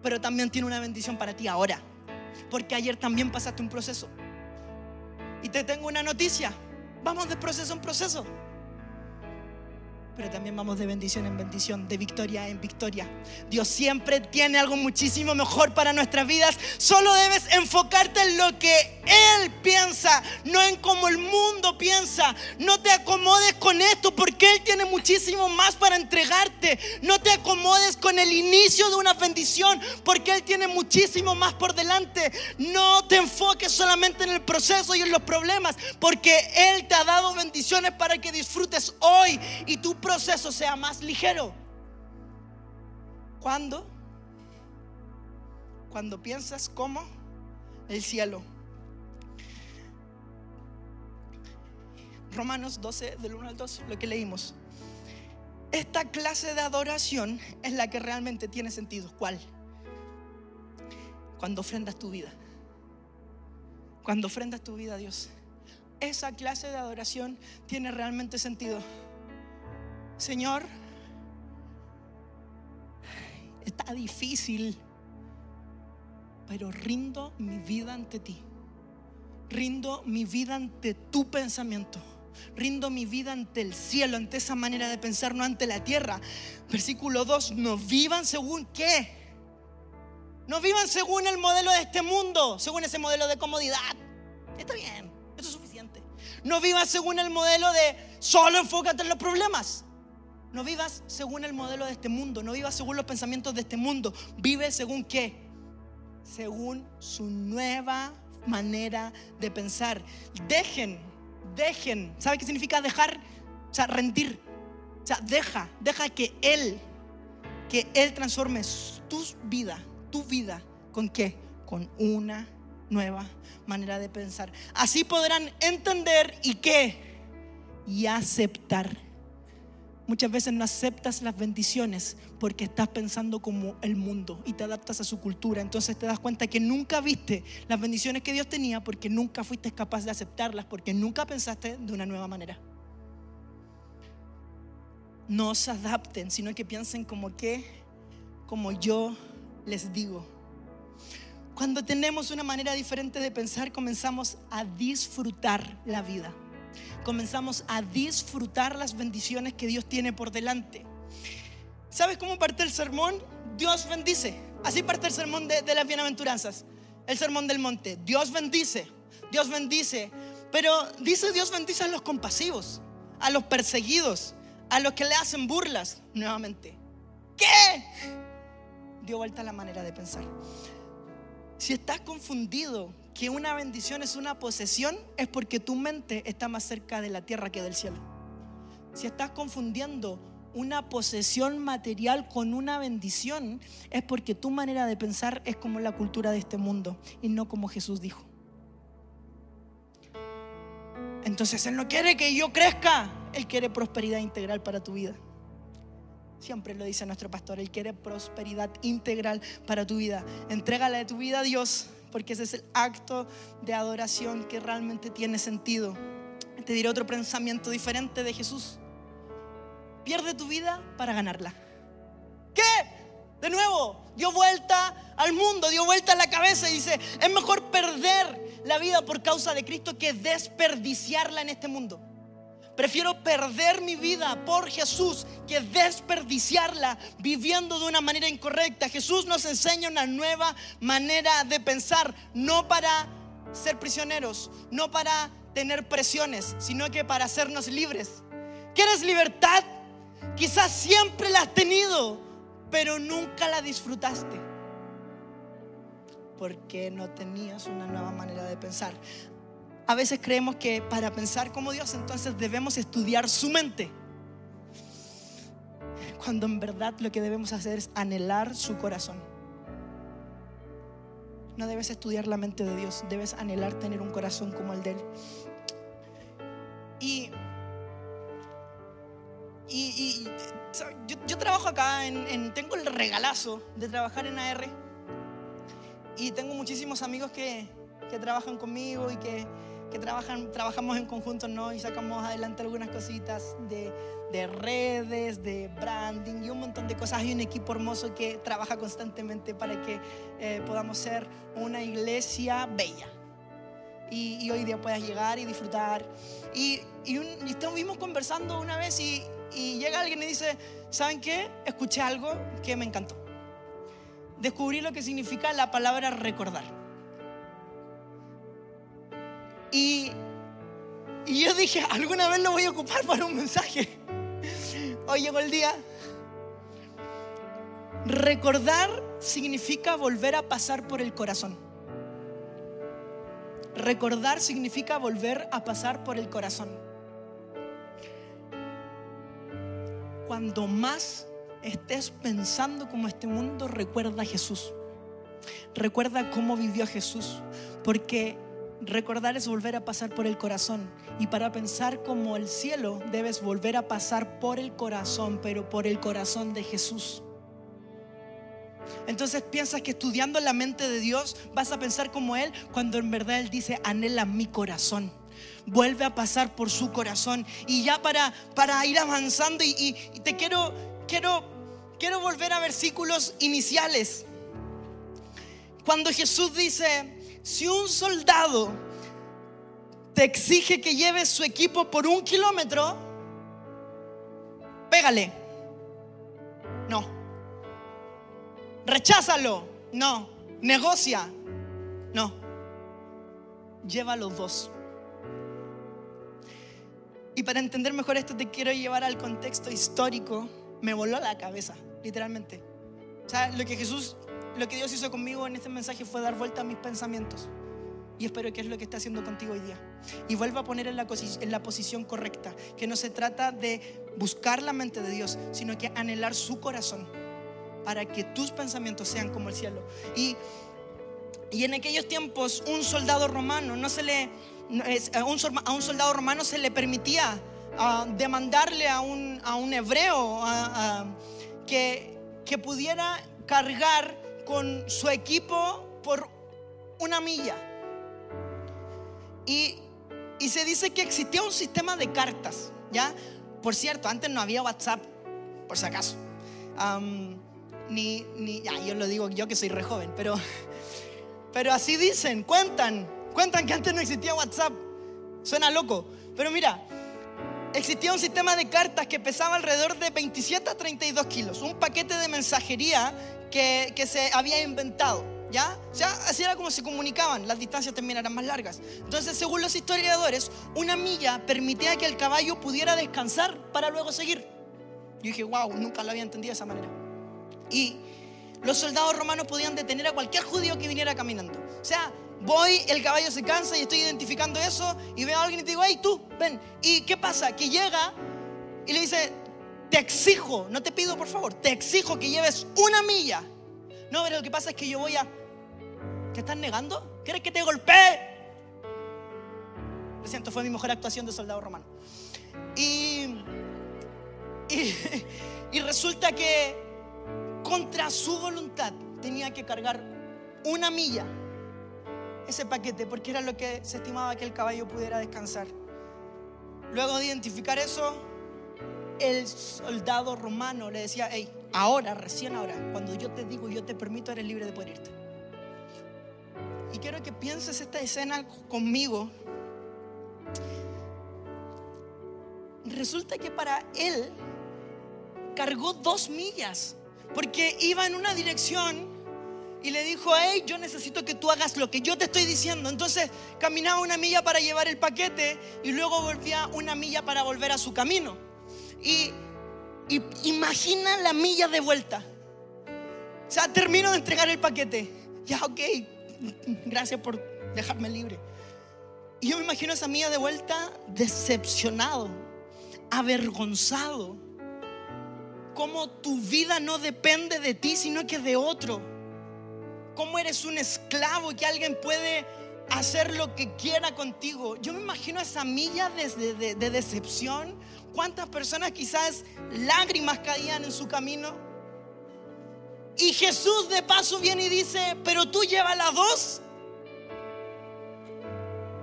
[SPEAKER 1] Pero también tiene una bendición para ti ahora. Porque ayer también pasaste un proceso. Y te tengo una noticia. Vamos de proceso en proceso pero también vamos de bendición en bendición, de victoria en victoria. Dios siempre tiene algo muchísimo mejor para nuestras vidas. Solo debes enfocarte en lo que Él piensa, no en cómo el mundo piensa. No te acomodes con esto porque Él tiene muchísimo más para entregarte. No te acomodes con el inicio de una bendición porque Él tiene muchísimo más por delante. No te enfoques solamente en el proceso y en los problemas porque Él te ha dado bendiciones para que disfrutes hoy y tú proceso sea más ligero. ¿Cuándo? Cuando piensas como el cielo. Romanos 12, del 1 al 2, lo que leímos. Esta clase de adoración es la que realmente tiene sentido. ¿Cuál? Cuando ofrendas tu vida. Cuando ofrendas tu vida a Dios. Esa clase de adoración tiene realmente sentido. Señor, está difícil, pero rindo mi vida ante ti. Rindo mi vida ante tu pensamiento. Rindo mi vida ante el cielo, ante esa manera de pensar, no ante la tierra. Versículo 2, no vivan según qué. No vivan según el modelo de este mundo, según ese modelo de comodidad. Está bien, eso es suficiente. No vivas según el modelo de solo enfócate en los problemas. No vivas según el modelo de este mundo, no vivas según los pensamientos de este mundo. Vive según qué? Según su nueva manera de pensar. Dejen, dejen. ¿Sabe qué significa dejar? O sea, rendir. O sea, deja, deja que Él, que Él transforme tu vida, tu vida. ¿Con qué? Con una nueva manera de pensar. Así podrán entender y qué? Y aceptar Muchas veces no aceptas las bendiciones porque estás pensando como el mundo y te adaptas a su cultura. Entonces te das cuenta que nunca viste las bendiciones que Dios tenía porque nunca fuiste capaz de aceptarlas, porque nunca pensaste de una nueva manera. No se adapten, sino que piensen como que, como yo les digo. Cuando tenemos una manera diferente de pensar, comenzamos a disfrutar la vida comenzamos a disfrutar las bendiciones que Dios tiene por delante. ¿Sabes cómo parte el sermón? Dios bendice. Así parte el sermón de, las bienaventuranzas. El sermón del monte. Dios bendice. Dios bendice. Pero dice Dios bendice a los compasivos, a los perseguidos, a los que le hacen burlas. Nuevamente. ¿Qué? Dio vuelta la manera de pensar. Si estás confundido que una bendición es una posesión, es porque tu mente está más cerca de la tierra que del cielo. Si estás confundiendo una posesión material con una bendición, es porque tu manera de pensar es como la cultura de este mundo y no como Jesús dijo. Entonces Él no quiere que yo crezca, Él quiere prosperidad integral para tu vida. Siempre lo dice nuestro pastor, Él quiere prosperidad integral para tu vida. Entrégale tu vida a Dios porque ese es el acto de adoración que realmente tiene sentido. Te diré otro pensamiento diferente de Jesús. Pierde tu vida para ganarla. ¿Qué? De nuevo, dio vuelta al mundo, dio vuelta a la cabeza y dice, es mejor perder la vida por causa de Cristo que desperdiciarla en este mundo. Prefiero perder mi vida por Jesús que desperdiciarla viviendo de una manera incorrecta. Jesús nos enseña una nueva manera de pensar, no para ser prisioneros, no para tener presiones, sino que para hacernos libres. ¿Quieres libertad? Quizás siempre la has tenido, pero nunca la disfrutaste. Porque no tenías una nueva manera de pensar. A veces creemos que para pensar como Dios entonces debemos estudiar su mente. Cuando en verdad lo que debemos hacer es anhelar su corazón. No debes estudiar la mente de Dios, debes anhelar tener un corazón como el de Él. Y, y, yo, trabajo acá, en, tengo el regalazo de trabajar en AR. Y tengo muchísimos amigos que, que trabajan conmigo y que, que trabajan, trabajamos en conjunto, ¿no? Y sacamos adelante algunas cositas de, de, redes, de branding y un montón de cosas. Hay un equipo hermoso que trabaja constantemente para que eh, podamos ser una iglesia bella y, hoy día puedas llegar y disfrutar. Y, y, estuvimos conversando una vez y llega alguien y dice, ¿saben qué? Escuché algo que me encantó. Descubrí lo que significa la palabra recordar. Y, y yo dije, alguna vez lo voy a ocupar para un mensaje. Hoy llegó el día. Recordar significa volver a pasar por el corazón. Recordar significa volver a pasar por el corazón. Cuando más estés pensando como este mundo, recuerda a Jesús. Recuerda cómo vivió Jesús. Porque recordar es volver a pasar por el corazón. Y para pensar como el cielo, debes volver a pasar por el corazón, pero por el corazón de Jesús. Entonces piensas que estudiando la mente de Dios vas a pensar como Él, cuando en verdad Él dice, anhela mi corazón. Vuelve a pasar por su corazón. Y ya para, para ir avanzando y, te quiero, quiero, quiero volver a versículos iniciales. Cuando Jesús dice, si un soldado te exige que lleves su equipo por un kilómetro, pégale. No. Recházalo. No. Negocia. No. Lleva los dos. Y para entender mejor esto te quiero llevar al contexto histórico. Me voló la cabeza, literalmente. O sea, lo que Jesús, lo que Dios hizo conmigo en este mensaje fue dar vuelta a mis pensamientos. Y espero que es lo que está haciendo contigo hoy día. Y vuelva a poner en la, en posición correcta, que no se trata de buscar la mente de Dios, sino que anhelar su corazón para que tus pensamientos sean como el cielo. Y, y en aquellos tiempos un soldado romano no se le a un, soldado romano se le permitía ah, demandarle a un, a un hebreo que, que pudiera cargar con su equipo por una milla. Y, y, se dice que existía un sistema de cartas, ¿ya? Por cierto, antes no había WhatsApp, por si acaso ni, ni ya, yo lo digo yo que soy re joven, pero, pero así dicen, cuentan, cuentan que antes no existía WhatsApp. Suena loco, pero mira, existía un sistema de cartas que pesaba alrededor de 27 a 32 kilos, un paquete de mensajería que, se había inventado. ¿Ya? O sea, así era como se comunicaban, las distancias también eran más largas. Entonces, según los historiadores, una milla permitía que el caballo pudiera descansar para luego seguir. Yo dije, wow, nunca lo había entendido de esa manera. Y los soldados romanos podían detener a cualquier judío que viniera caminando. O sea, voy, el caballo se cansa y estoy identificando eso y veo a alguien y te digo, hey, tú, ven. ¿Y qué pasa? Que llega y le dice, te exijo, no te pido por favor, te exijo que lleves una milla. No, pero lo que pasa es que yo voy a... ¿Qué estás negando? ¿Quieres que te golpee? Lo siento, fue mi mejor actuación de soldado romano. Y, y resulta que contra su voluntad tenía que cargar una milla ese paquete porque era lo que se estimaba que el caballo pudiera descansar. Luego de identificar eso, el soldado romano le decía, hey, ahora, recién ahora, cuando yo te digo, yo te permito, eres libre de poder irte. Y quiero que pienses esta escena conmigo. Resulta que para él cargó dos millas, porque iba en una dirección y le dijo, hey, yo necesito que tú hagas lo que yo te estoy diciendo. Entonces caminaba una milla para llevar el paquete y luego volvía una milla para volver a su camino. Y, imagina la milla de vuelta. O sea, termino de entregar el paquete. Ya, ok, gracias por dejarme libre. Y yo me imagino esa milla de vuelta decepcionado, avergonzado. Como tu vida no depende de ti, sino que de otro. Como eres un esclavo que alguien puede hacer lo que quiera contigo. Yo me imagino esa milla de, de decepción. ¿Cuántas personas quizás lágrimas caían en su camino? Y Jesús de paso viene y dice, pero tú llevas las dos.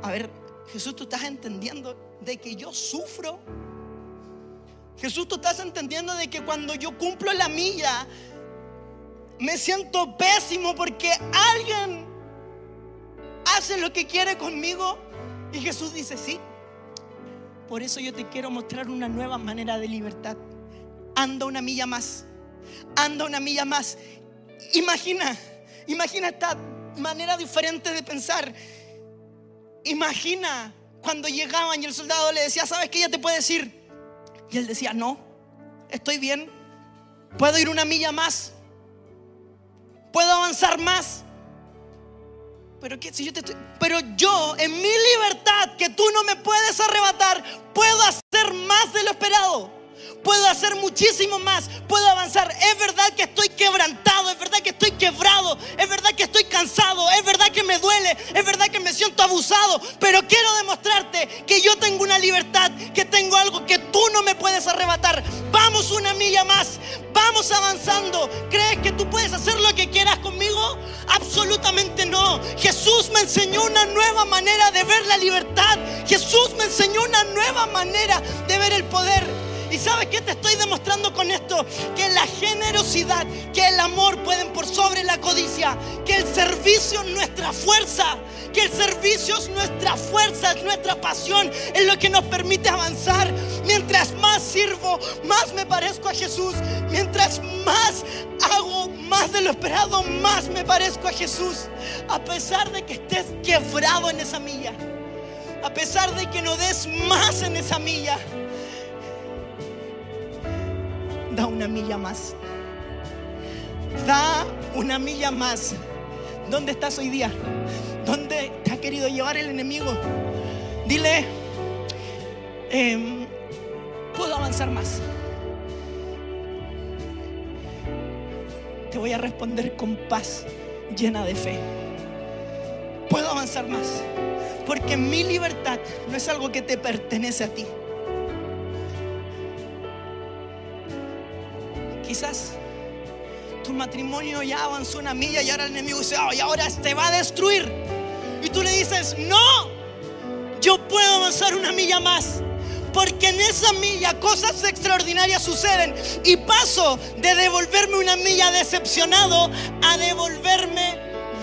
[SPEAKER 1] A ver, Jesús, tú estás entendiendo de que yo sufro. Jesús, tú estás entendiendo de que cuando yo cumplo la milla, me siento pésimo porque alguien hace lo que quiere conmigo. Y Jesús dice, sí. Por eso yo te quiero mostrar una nueva manera de libertad. Anda una milla más. Anda una milla más. Imagina, imagina esta manera diferente de pensar. Imagina cuando llegaban y el soldado le decía, ¿sabes qué? Ya te puedes ir. Y él decía, no, estoy bien. Puedo ir una milla más. Puedo avanzar más. Pero, ¿qué? Si yo te pero yo, en mi libertad, que tú no me puedes arrebatar, puedo hacer más de lo esperado puedo hacer muchísimo más, puedo avanzar. Es verdad que estoy quebrantado, es verdad que estoy quebrado, es verdad que estoy cansado, es verdad que me duele, es verdad que me siento abusado, pero quiero demostrarte que yo tengo una libertad, que tengo algo que tú no me puedes arrebatar. Vamos una milla más, vamos avanzando. ¿Crees que tú puedes hacer lo que quieras conmigo? Absolutamente no. Jesús me enseñó una nueva manera de ver la libertad. Jesús me enseñó una nueva manera de ver el poder. ¿Y sabes qué te estoy demostrando con esto? Que la generosidad, que el amor pueden por sobre la codicia, que el servicio es nuestra fuerza, que el servicio es nuestra fuerza, es nuestra pasión, es lo que nos permite avanzar. Mientras más sirvo, más me parezco a Jesús. Mientras más hago más de lo esperado, más me parezco a Jesús. A pesar de que estés quebrado en esa milla, a pesar de que no des más en esa milla da una milla más. Da una milla más. ¿Dónde estás hoy día? ¿Dónde te ha querido llevar el enemigo? Dile, em, puedo avanzar más. Te voy a responder con paz, llena de fe. Puedo avanzar más. Porque mi libertad no es algo que te pertenece a ti. Quizás tu matrimonio ya avanzó una milla y ahora el enemigo dice, oh, y ahora te va a destruir. Y tú le dices, no, yo puedo avanzar una milla más. Porque en esa milla cosas extraordinarias suceden. Y paso de devolverme una milla decepcionado a devolverme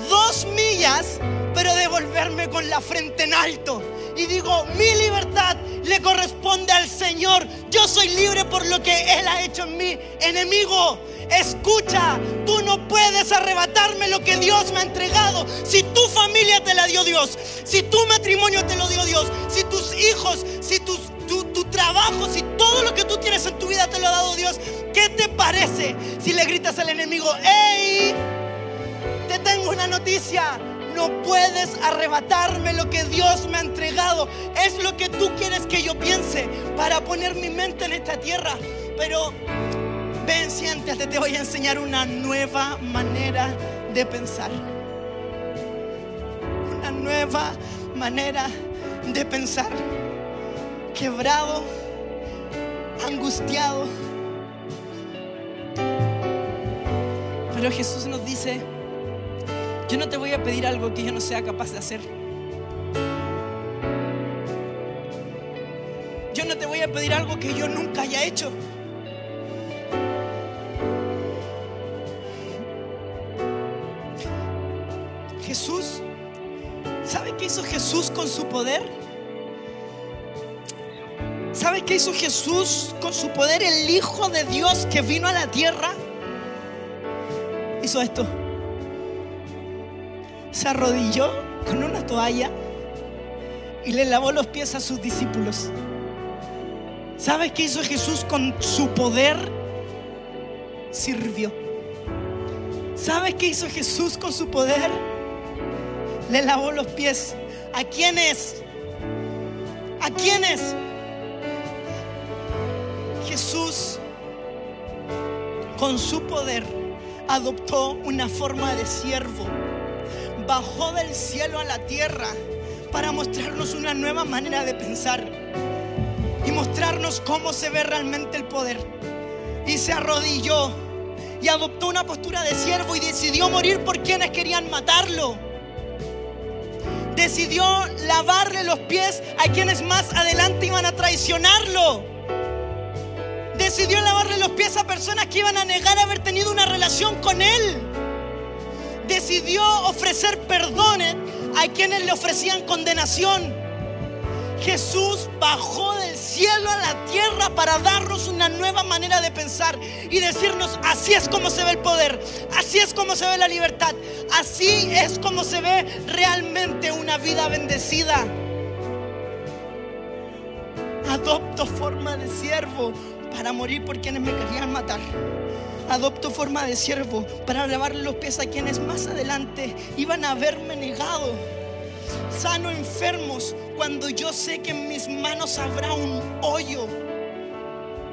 [SPEAKER 1] dos millas, pero devolverme con la frente en alto y digo, mi libertad le corresponde al Señor. Yo soy libre por lo que Él ha hecho en mí. Enemigo, escucha, tú no puedes arrebatarme lo que Dios me ha entregado. Si tu familia te la dio Dios, si tu matrimonio te lo dio Dios, si tus hijos, si tu, tu trabajo, si todo lo que tú tienes en tu vida te lo ha dado Dios, ¿qué te parece si le gritas al enemigo, hey, te tengo una noticia? No puedes arrebatarme lo que Dios me ha entregado. Es lo que tú quieres que yo piense para poner mi mente en esta tierra. Pero ven, siéntate, te voy a enseñar una nueva manera de pensar. Una nueva manera de pensar. Quebrado, angustiado. Pero Jesús nos dice, Yo no te voy a pedir algo que yo no sea capaz de hacer. Yo no te voy a pedir algo que yo nunca haya hecho. Jesús, ¿sabe qué hizo Jesús con su poder? ¿Sabe qué hizo Jesús con su poder? El Hijo de Dios que vino a la tierra hizo esto. Se arrodilló con una toalla y le lavó los pies a sus discípulos. ¿Sabe qué hizo Jesús con su poder? Sirvió. ¿Sabe qué hizo Jesús con su poder? Le lavó los pies. ¿A quiénes? ¿A quiénes? Jesús, con su poder, adoptó una forma de siervo. Bajó del cielo a la tierra para mostrarnos una nueva manera de pensar y mostrarnos cómo se ve realmente el poder. Y se arrodilló y adoptó una postura de siervo y decidió morir por quienes querían matarlo. Decidió lavarle los pies a quienes más adelante iban a traicionarlo decidió lavarle los pies a personas que iban a negar haber tenido una relación con Él. Decidió ofrecer perdones a quienes le ofrecían condenación. Jesús bajó del cielo a la tierra para darnos una nueva manera de pensar y decirnos, así es como se ve el poder, así es como se ve la libertad, así es como se ve realmente una vida bendecida. Adopto forma de siervo para morir por quienes me querían matar. Adopto forma de siervo para lavarle los pies a quienes más adelante iban a haberme negado. Sano enfermos cuando yo sé que en mis manos habrá un hoyo,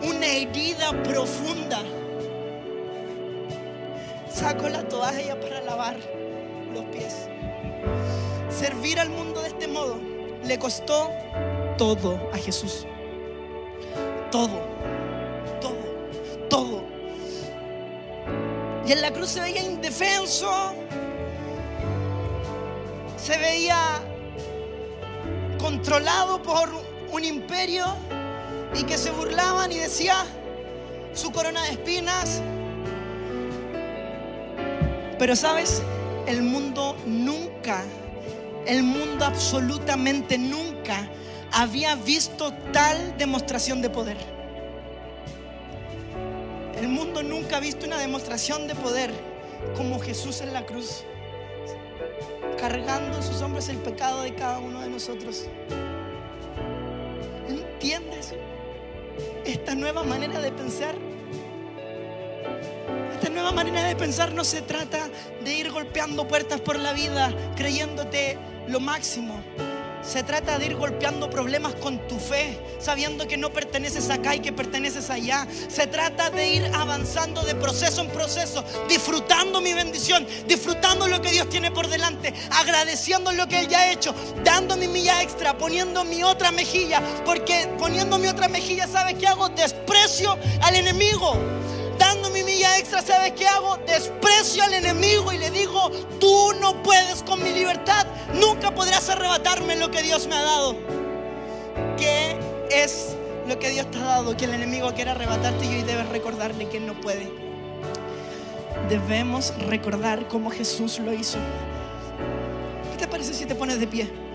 [SPEAKER 1] una herida profunda. Saco la toalla para lavar los pies. Servir al mundo de este modo le costó todo a Jesús. Todo todo. Y en la cruz se veía indefenso, se veía controlado por un imperio y que se burlaban y decía su corona de espinas. Pero sabes, el mundo nunca, el mundo absolutamente nunca había visto tal demostración de poder. Nunca ha visto una demostración de poder como Jesús en la cruz, cargando sus hombres el pecado de cada uno de nosotros. ¿Entiendes? Esta nueva manera de pensar. Esta nueva manera de pensar no se trata de ir golpeando puertas por la vida creyéndote lo máximo. Se trata de ir golpeando problemas con tu fe, sabiendo que no perteneces acá y que perteneces allá. Se trata de ir avanzando de proceso en proceso, disfrutando mi bendición, disfrutando lo que Dios tiene por delante, agradeciendo lo que Él ya ha hecho, dando mi milla extra, poniendo mi otra mejilla, porque poniendo mi otra mejilla, ¿sabes qué hago? Desprecio al enemigo extra, ¿sabes qué hago? Desprecio al enemigo y le digo, tú no puedes con mi libertad, nunca podrás arrebatarme lo que Dios me ha dado. ¿Qué es lo que Dios te ha dado? Que el enemigo quiere arrebatarte y hoy debes recordarle que no puede. Debemos recordar cómo Jesús lo hizo. ¿Qué te parece si te pones de pie?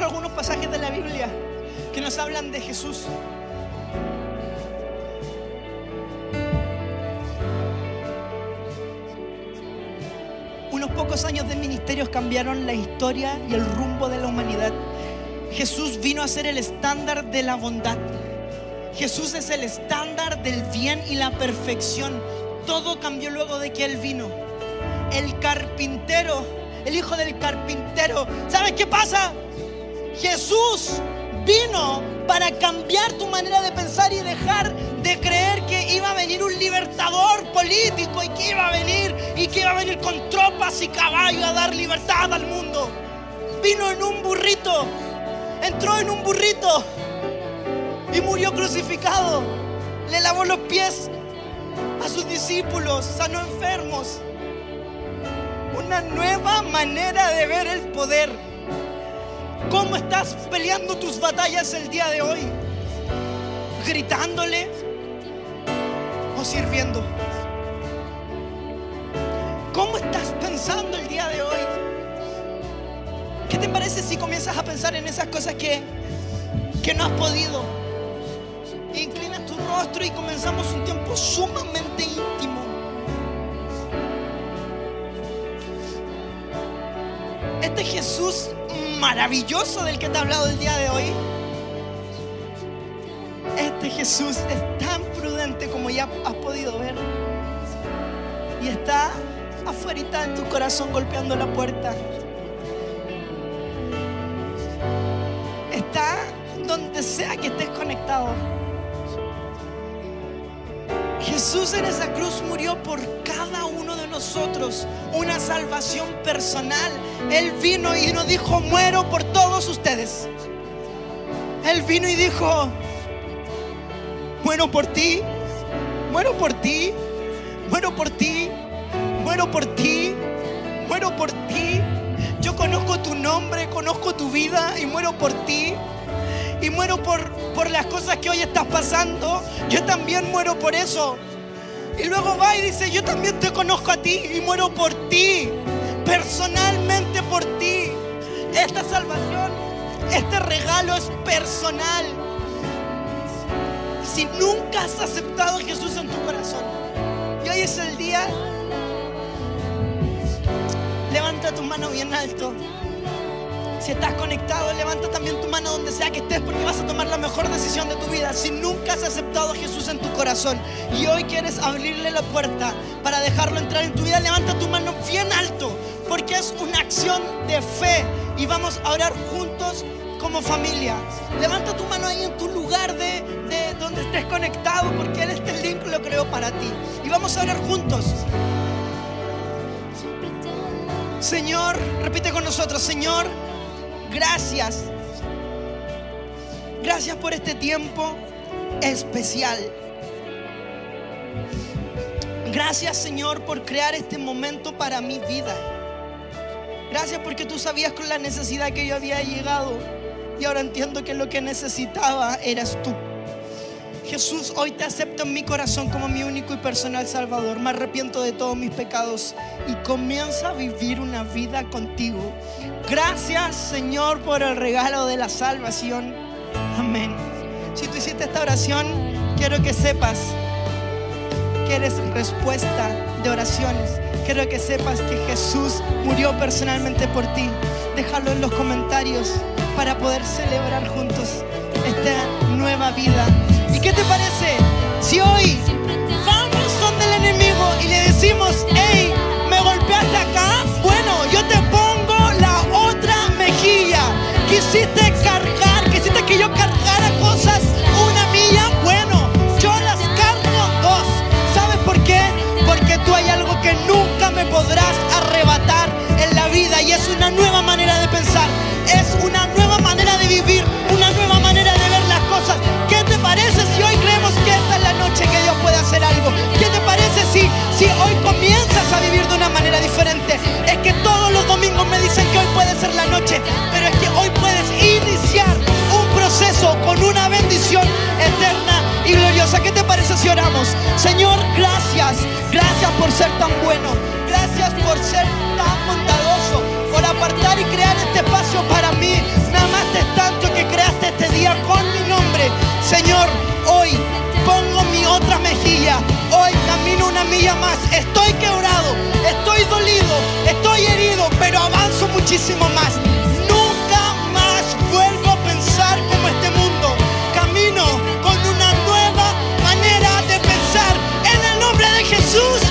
[SPEAKER 1] Algunos pasajes de la Biblia que nos hablan de Jesús. Unos pocos años de ministerios cambiaron la historia y el rumbo de la humanidad. Jesús vino a ser el estándar de la bondad. Jesús es el estándar del bien y la perfección. Todo cambió luego de que Él vino. El carpintero, el hijo del carpintero. ¿Sabes qué pasa? Jesús vino para cambiar tu manera de pensar y dejar de creer que iba a venir un libertador político y que iba a venir y que iba a venir con tropas y caballos a dar libertad al mundo. Vino en un burrito entró en un burrito y murió crucificado. Le lavó los pies a sus discípulos, sanó enfermos. Una nueva manera de ver el poder. ¿Cómo estás peleando tus batallas el día de hoy? ¿Gritándole o sirviendo? ¿Cómo estás pensando el día de hoy? ¿Qué te parece si comienzas a pensar en esas cosas que, que no has podido? Inclinas tu rostro y comenzamos un tiempo sumamente íntimo. Este Jesús maravilloso del que te he hablado el día de hoy. Este Jesús es tan prudente como ya has podido ver. Y está afuera en tu corazón golpeando la puerta. Está donde sea que estés conectado. Jesús en esa cruz murió por cada uno de nosotros, una salvación personal. Él vino y nos dijo, muero por todos ustedes. Él vino y dijo, muero por ti, muero por ti, muero por ti, muero por ti, muero por ti. Yo conozco tu nombre, conozco tu vida y muero por ti. Y muero por, por las cosas que hoy estás pasando. Yo también muero por eso. Y luego va y dice, yo también te conozco a ti y muero por ti. Personalmente por ti. Esta salvación, este regalo es personal. Si nunca has aceptado a Jesús en tu corazón y hoy es el día Levanta tu mano bien alto. Si estás conectado, levanta también tu mano donde sea que estés porque vas a tomar la mejor decisión de tu vida. Si nunca has aceptado a Jesús en tu corazón y hoy quieres abrirle la puerta para dejarlo entrar en tu vida, levanta tu mano bien alto porque es una acción de fe y vamos a orar juntos como familia. Levanta tu mano ahí en tu lugar de, de donde estés conectado porque Él este link lo creó para ti. Y vamos a orar juntos. Señor, repite con nosotros, Señor, gracias. Gracias por este tiempo especial. Gracias, Señor, por crear este momento para mi vida. Gracias porque tú sabías con la necesidad que yo había llegado y ahora entiendo que lo que necesitaba eras tú. Jesús, hoy te acepto en mi corazón como mi único y personal Salvador. Me arrepiento de todos mis pecados y comienzo a vivir una vida contigo. Gracias, Señor, por el regalo de la salvación. Amén. Si tú hiciste esta oración, quiero que sepas que eres respuesta de oraciones. Quiero que sepas que Jesús murió personalmente por ti. Déjalo en los comentarios para poder celebrar juntos esta nueva vida. ¿Y qué te parece si hoy vamos donde el enemigo y le decimos, hey, me golpeaste acá? Bueno, yo te pongo la otra mejilla. Quisiste cargar, quisiste que yo cargara cosas una milla. Bueno, yo las cargo dos. ¿Sabes por qué? Porque tú hay algo que nunca me podrás arrebatar en la vida y es una nueva manera de pensar, es una algo. ¿Qué te parece si, si hoy comienzas a vivir de una manera diferente? Es que todos los domingos me dicen que hoy puede ser la noche, pero es que hoy puedes iniciar un proceso con una bendición eterna y gloriosa. ¿Qué te parece si oramos? Señor, gracias. Gracias por ser tan bueno. Gracias por ser tan bondadoso. Por apartar y crear este espacio para mí. Nada Me amaste tanto que creaste este día con mi nombre Señor, hoy pongo mi otra mejilla, hoy camino una milla más, estoy quebrado, estoy dolido, estoy herido, pero avanzo muchísimo más. Nunca más vuelvo a pensar como este mundo, camino con una nueva manera de pensar en el nombre de Jesús.